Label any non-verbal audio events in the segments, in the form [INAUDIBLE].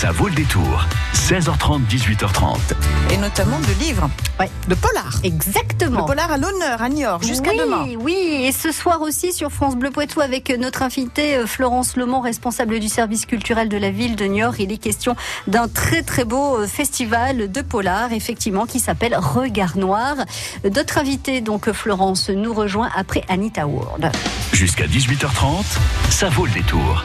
Ça vaut le détour. 16h30, 18h30. Et notamment de livres. Ouais. De polar. Exactement. Le polar à l'honneur à Niort jusqu'à oui, demain. Oui, et ce soir aussi sur France Bleu Poitou avec notre invitée euh, Florence Lemont, responsable du service culturel de la ville de Niort. Il est question d'un très très beau euh, festival de polar, effectivement, qui s'appelle Regard Noir. Notre invitée, donc Florence, nous rejoint après Anita Ward. Jusqu'à 18h30, ça vaut le détour.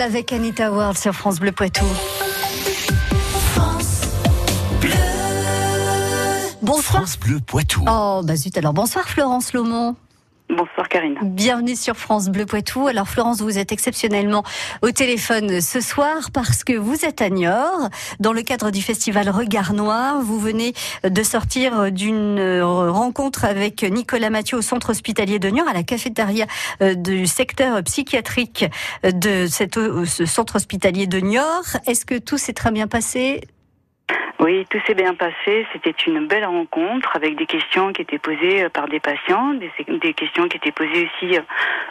Avec Anita Ward sur France Bleu Poitou. Bonsoir. France Bleu Poitou. Oh, bah zut, alors bonsoir Florence Lomont. Bonsoir Karine. Bienvenue sur France Bleu Poitou. Alors Florence, vous êtes exceptionnellement au téléphone ce soir parce que vous êtes à Niort dans le cadre du festival Regard Noir. Vous venez de sortir d'une rencontre avec Nicolas Mathieu au centre hospitalier de Niort à la cafétéria euh, du secteur psychiatrique de cette, ce centre hospitalier de Niort. Est-ce que tout s'est très bien passé Oui, tout s'est bien passé. C'était une belle rencontre avec des questions qui étaient posées euh, par des patients, des, des questions qui étaient posées aussi euh,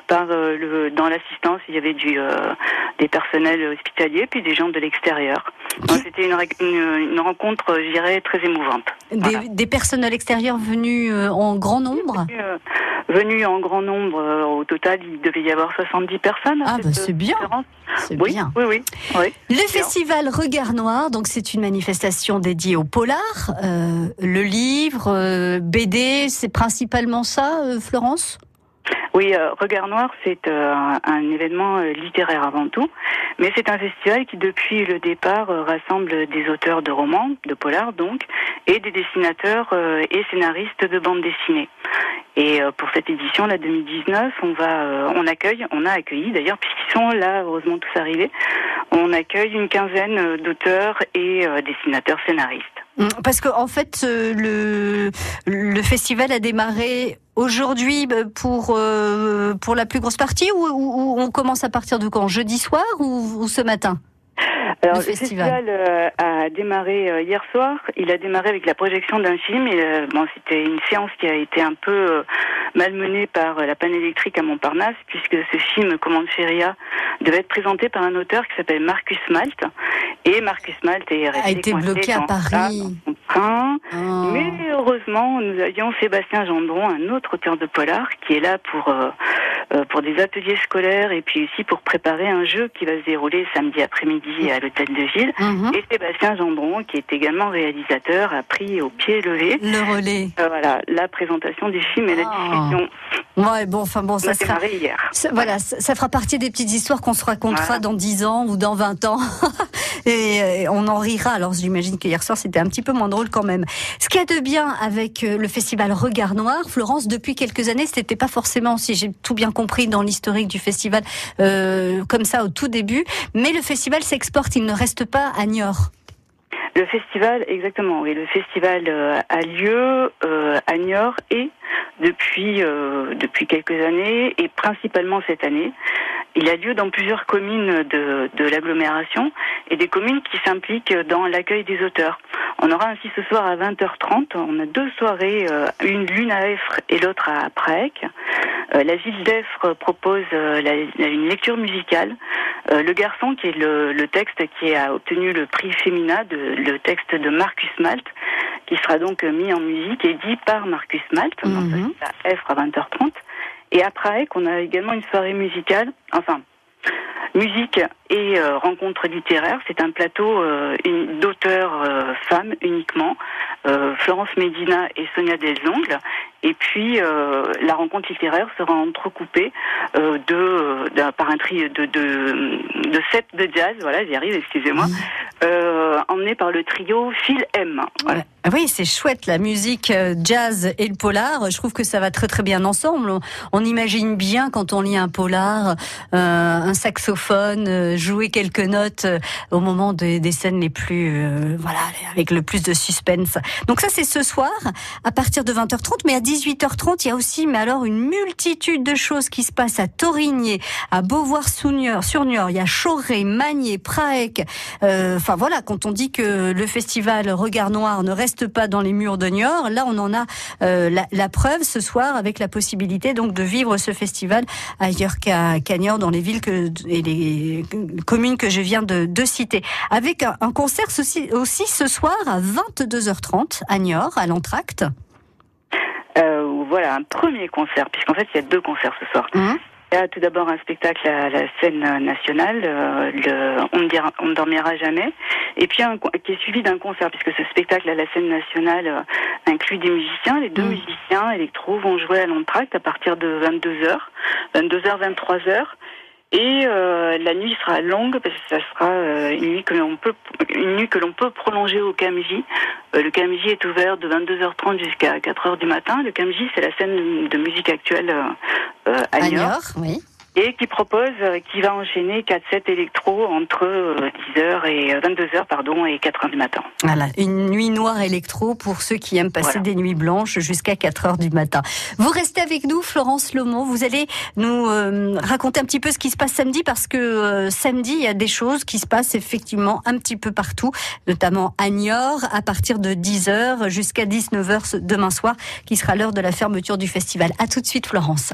par euh, le dans l'assistance. Il y avait du euh, des personnels hospitaliers puis des gens de l'extérieur. C'était une, ré- une, une rencontre, je dirais, très émouvante. des, Voilà. des personnels extérieurs venus en grand nombre? Euh, Venus en grand nombre, euh, au total, il devait y avoir 70 personnes. Ah, bah, c'est euh, bien. conférence. C'est Oui, bien. oui, oui, oui. Le Bien. festival Regard Noir, donc c'est une manifestation dédiée au polar. Euh, le livre, euh, BD, c'est principalement ça, euh, Florence? Oui, euh, Regard Noir, c'est euh, un, un événement euh, littéraire avant tout, mais c'est un festival qui, depuis le départ, euh, rassemble des auteurs de romans, de polars donc, et des dessinateurs euh, et scénaristes de bande dessinée. Et euh, pour cette édition, la 2019, on va, euh, on accueille, on a accueilli d'ailleurs, puisqu'ils sont là, heureusement tous arrivés, on accueille une quinzaine euh, d'auteurs et dessinateurs scénaristes. Mm, Parce qu'en en fait, le, le festival a démarré aujourd'hui pour, pour la plus grosse partie ou, ou- ou on commence à partir de quand? Jeudi soir ou, ou ce matin? Alors, Le le festival. euh, a démarré euh, hier soir. Il a démarré avec la projection d'un film. Et, euh, bon, c'était une séance qui a été un peu malmenée par la panne électrique à Montparnasse, puisque ce film, Commande Feria, devait être présenté par un auteur qui s'appelle Marcus Malt. Et Marcus Malt est resté été coincé bloqué à Paris. son train. Oh. Mais heureusement, nous avions Sébastien Gendron, un autre auteur de polar, qui est là pour euh, pour des ateliers scolaires et puis aussi pour préparer un jeu qui va se dérouler samedi après-midi à l'hôtel de ville. Mhm. Et Sébastien Gendron, qui est également réalisateur, a pris au pied levé Le relais. euh, voilà la présentation du film et la Ah. discussion. Ouais, bon, enfin bon, On ça sera. hier. Ça, voilà, ça, ça fera partie des petites histoires qu'on se racontera Voilà. dans 10 ans ou dans 20 ans. [LAUGHS] et euh, on en rira. Alors j'imagine qu'hier soir c'était un petit peu moins drôle quand même. Ce qu'il y a de bien avec euh, le festival Regard Noir, Florence, depuis quelques années, c'était pas forcément, si j'ai tout bien compris dans l'historique du festival, euh, comme ça au tout début, mais le festival s'exporte, il ne reste pas à Niort. Le festival, exactement, oui, le festival euh, a lieu euh, à Niort et depuis euh, depuis quelques années et principalement cette année, il a lieu dans plusieurs communes de, de l'agglomération et des communes qui s'impliquent dans l'accueil des auteurs. On aura ainsi ce soir à 20h30, on a deux soirées, euh, une l'une à Effre et l'autre à Praec. Euh, la ville d'Effre propose euh, la- une lecture musicale. Euh, le garçon, qui est le, le texte qui a obtenu le prix Femina, de, le texte de Marcus Malt, qui sera donc mis en musique et dit par Marcus Malt, Mhm. à Effre à 20h30. Et à Praec, on a également une soirée musicale, enfin, musique et euh, rencontre littéraire. C'est un plateau euh, d'auteurs euh, femmes uniquement, Florence Medina et Sonia Delzongle. Et puis euh, la rencontre littéraire sera entrecoupée euh, de, euh, par un tri de, de, de sets de jazz, voilà, j'y arrive, excusez-moi, euh, emmené par le trio Phil M. Voilà. Oui, c'est chouette la musique jazz et le polar. Je trouve que ça va très très bien ensemble. On, on imagine bien quand on lit un polar, un saxophone, jouer quelques notes au moment des, des scènes les plus, voilà, avec le plus de suspense. Donc ça c'est ce soir à partir de 20h30, mais à 18h30 il y a aussi, mais alors une multitude de choses qui se passent à Torigné, à Beauvoir-sur-Niort, sur Niort. Il y a Choré, Magné, Praec. Euh, Enfin voilà, quand on dit que le festival Regard Noir ne reste pas dans les murs de Niort, là on en a euh, la, la preuve ce soir avec la possibilité donc de vivre ce festival ailleurs qu'à Niort, dans les villes que, et les communes que je viens de, de citer. Avec un, un concert aussi, aussi ce soir à 22h30 à Niort, à l'entracte. Euh, voilà, un premier concert, puisqu'en fait il y a deux concerts ce soir. Hum. Il y a tout d'abord un spectacle à la scène nationale, euh, le On ne, dira- on ne dormira jamais, et puis un, qui est suivi d'un concert, puisque ce spectacle à la scène nationale euh, inclut des musiciens. Les deux Mm. musiciens électro vont jouer à l'entracte à partir de 22h, 22h, 23h. Et euh, la nuit sera longue parce que ça sera euh, une nuit que l'on peut une nuit que l'on peut prolonger au KMJ. Euh, le KMJ est ouvert de 22h30 jusqu'à 4h du matin. Le KMJ c'est la scène de musique actuelle euh, euh, à, Niort, oui. Et qui propose, euh, qui va enchaîner 4-7 électro entre euh, 10h et euh, 22h pardon et 4h du matin. Voilà, une nuit noire électro pour ceux qui aiment passer Voilà. des nuits blanches jusqu'à 4 heures du matin. Vous restez avec nous, Florence Lomont. Vous allez nous euh, raconter un petit peu ce qui se passe samedi parce que euh, samedi, il y a des choses qui se passent effectivement un petit peu partout, notamment à Niort, à partir de 10h jusqu'à 19h ce- demain soir, qui sera l'heure de la fermeture du festival. À tout de suite, Florence.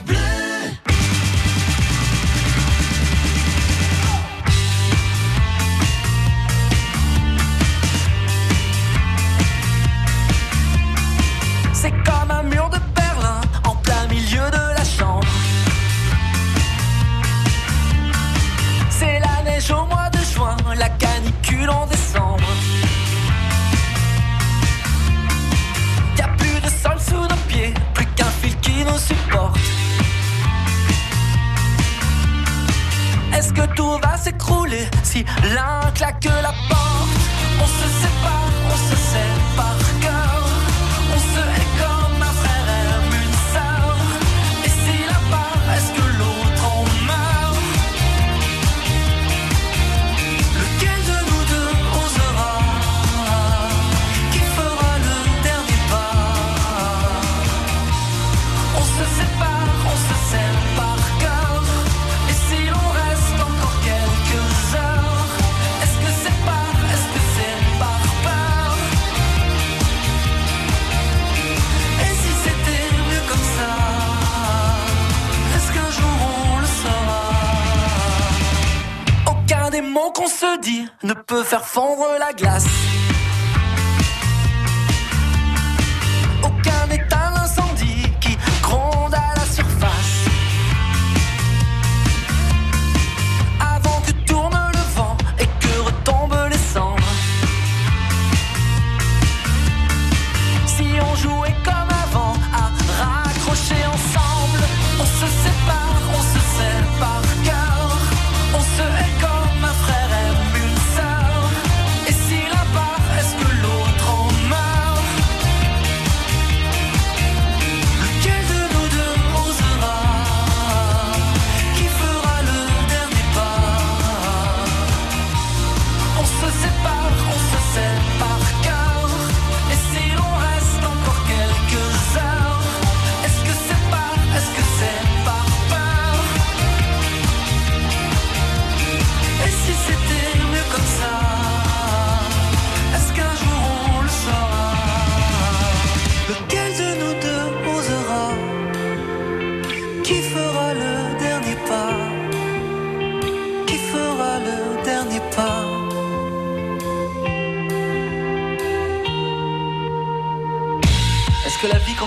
Se dit ne peut faire fondre la glace.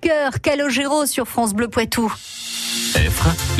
Cœur Calogero sur France Bleu Poitou.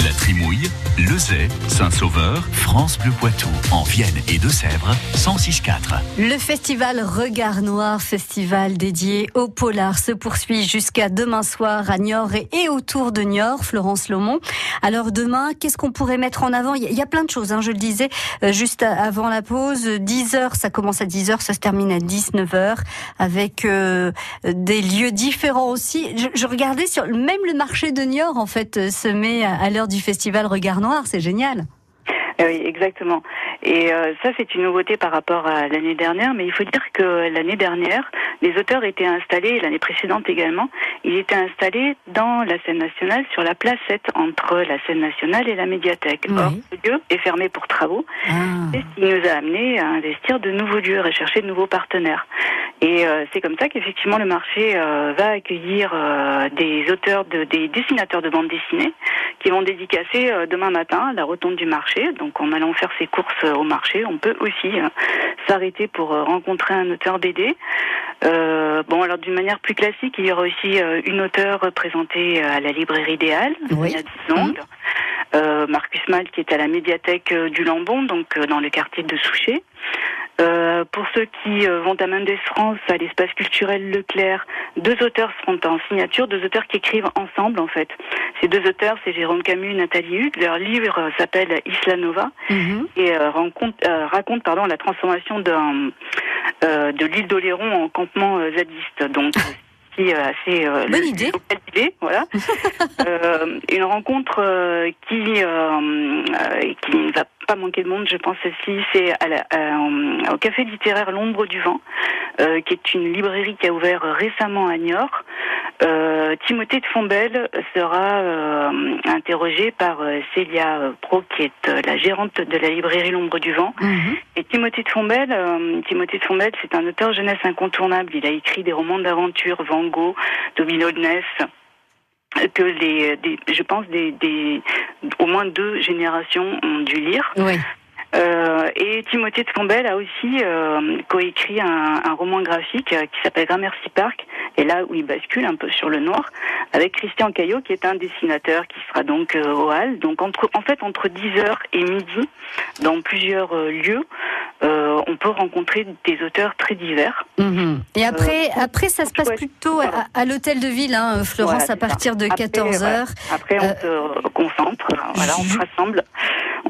La Trimouille, Lezay, Saint-Sauveur, France Bleu Poitou, en Vienne et Deux-Sèvres, 106.4. Le festival Regard Noir, festival dédié au polar, se poursuit jusqu'à demain soir à Niort et, autour de Niort, Florence Lomont. Alors demain, qu'est-ce qu'on pourrait mettre en avant? Il y a- plein de choses, hein, je le disais euh, juste avant la pause. 10 heures, ça commence à 10 heures, ça se termine à 19 heures, avec euh, des lieux différents aussi. Je, je regardais sur même le marché de Niort, en fait, euh, se met à, l'heure du festival Regard Noir. C'est génial. Euh, Oui, exactement. Et euh, ça, c'est une nouveauté par rapport à l'année dernière, mais il faut dire que l'année dernière, les auteurs étaient installés, l'année précédente également, ils étaient installés dans la scène nationale, sur la placette entre la scène nationale et la médiathèque. Oui. Or, ce lieu est fermé pour travaux, Ah. et ce qui nous a amené à investir de nouveaux lieux, à chercher de nouveaux partenaires. Et euh, c'est comme ça qu'effectivement le marché euh, va accueillir euh, des auteurs, de, des dessinateurs de bande dessinée qui vont dédicacer demain matin à la rotonde du marché. Donc en allant faire ses courses au marché, on peut aussi euh, s'arrêter pour euh, rencontrer un auteur BD. Euh, bon, alors d'une manière plus classique, il y aura aussi euh, une auteure présentée à la librairie idéale, Oui. Euh, Marcus Mal qui est à la médiathèque euh, du Lambon, donc euh, dans le quartier de Souchet. Euh, pour ceux qui euh, vont à Mendes France, à l'espace culturel Leclerc, deux auteurs seront en signature, deux auteurs qui écrivent ensemble en fait. Ces deux auteurs, c'est Jérôme Camus et Nathalie Hugues. Leur livre s'appelle Isla Nova Mhm. et euh, rencontre- euh, raconte pardon, la transformation d'un, euh, de l'île d'Oléron en campement zadiste. Donc, [LAUGHS] aussi euh, assez euh, Bonne idée. voilà. [LAUGHS] Euh, une rencontre euh, qui euh, euh, qui ne va pas manquer de monde, je pense celle-ci, c'est au café littéraire L'ombre du vent, euh, qui est une librairie qui a ouvert récemment à Niort. Euh, Timothée de Fombelle sera euh, interrogé par euh, Célia Pro, qui est la gérante de la librairie L'ombre du vent. Mhm. Et Timothée de Fombelle, Timothée de Fombelle, c'est un auteur jeunesse incontournable. Il a écrit des romans d'aventure, Van Gogh, Domino de Ness, que les, des- je pense, des, des, au moins deux générations ont dû lire. Oui. Euh, et Timothée de Fombelle a aussi euh, coécrit un, un roman graphique euh, qui s'appelle Gramercy Park, et là où il bascule un peu sur le noir, avec Christian Caillot qui est un dessinateur qui sera donc au Hall. Donc entre, en fait entre 10h et midi, dans plusieurs lieux, euh, on peut rencontrer des auteurs très divers. Mhm. Et après, Euh, après, ça se passe plutôt à, à l'hôtel de ville, hein, Florence, Voilà, à partir de Après, 14 voilà. heures. Après, on se concentre, voilà, on se rassemble.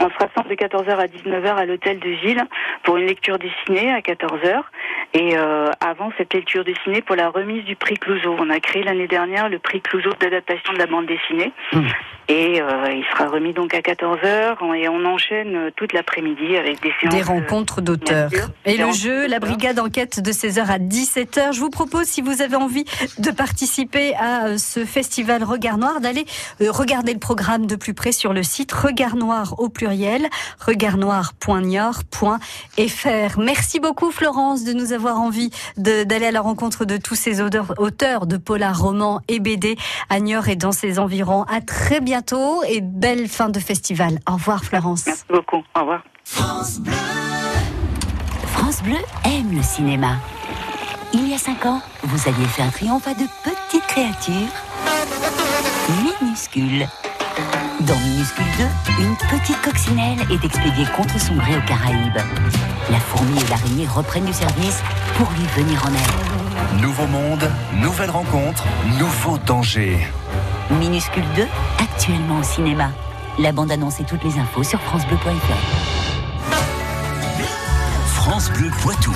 On se rassemble de 14h à 19h à l'hôtel de ville pour une lecture dessinée à 14h. Et euh, avant cette lecture dessinée, pour la remise du prix Clouseau. On a créé l'année dernière le prix Clouseau d'adaptation de la bande dessinée. Mhm. Et euh, il sera remis donc à 14h. Et on enchaîne euh, toute l'après-midi avec des séances. Des de- rencontres d'auteurs. Et le jeu, la brigade enquête de 16h à 17h. Je vous propose, si vous avez envie de participer à euh, ce festival Regard Noir, d'aller euh, regarder le programme de plus près sur le site Regard Noir au pluriel, regardnoir.niort.fr. Merci beaucoup Florence de nous avoir envie d'aller à la rencontre de tous ces auteurs, auteurs de polar, romans et BD à Niort et dans ses environs. À très bientôt et belle fin de festival. Au revoir Florence. Merci beaucoup. Au revoir. France Bleu aime le cinéma. Il y a cinq ans, vous aviez fait un triomphe à de petites créatures minuscules. Dans Minuscule 2, une petite coccinelle est expédiée contre son gré aux Caraïbes. La fourmi et l'araignée reprennent du service pour lui venir en aide. Nouveau monde, nouvelle rencontre, nouveau danger. Minuscule 2, actuellement au cinéma. La bande-annonce et toutes les infos sur FranceBleu.fr. France Bleu Poitou.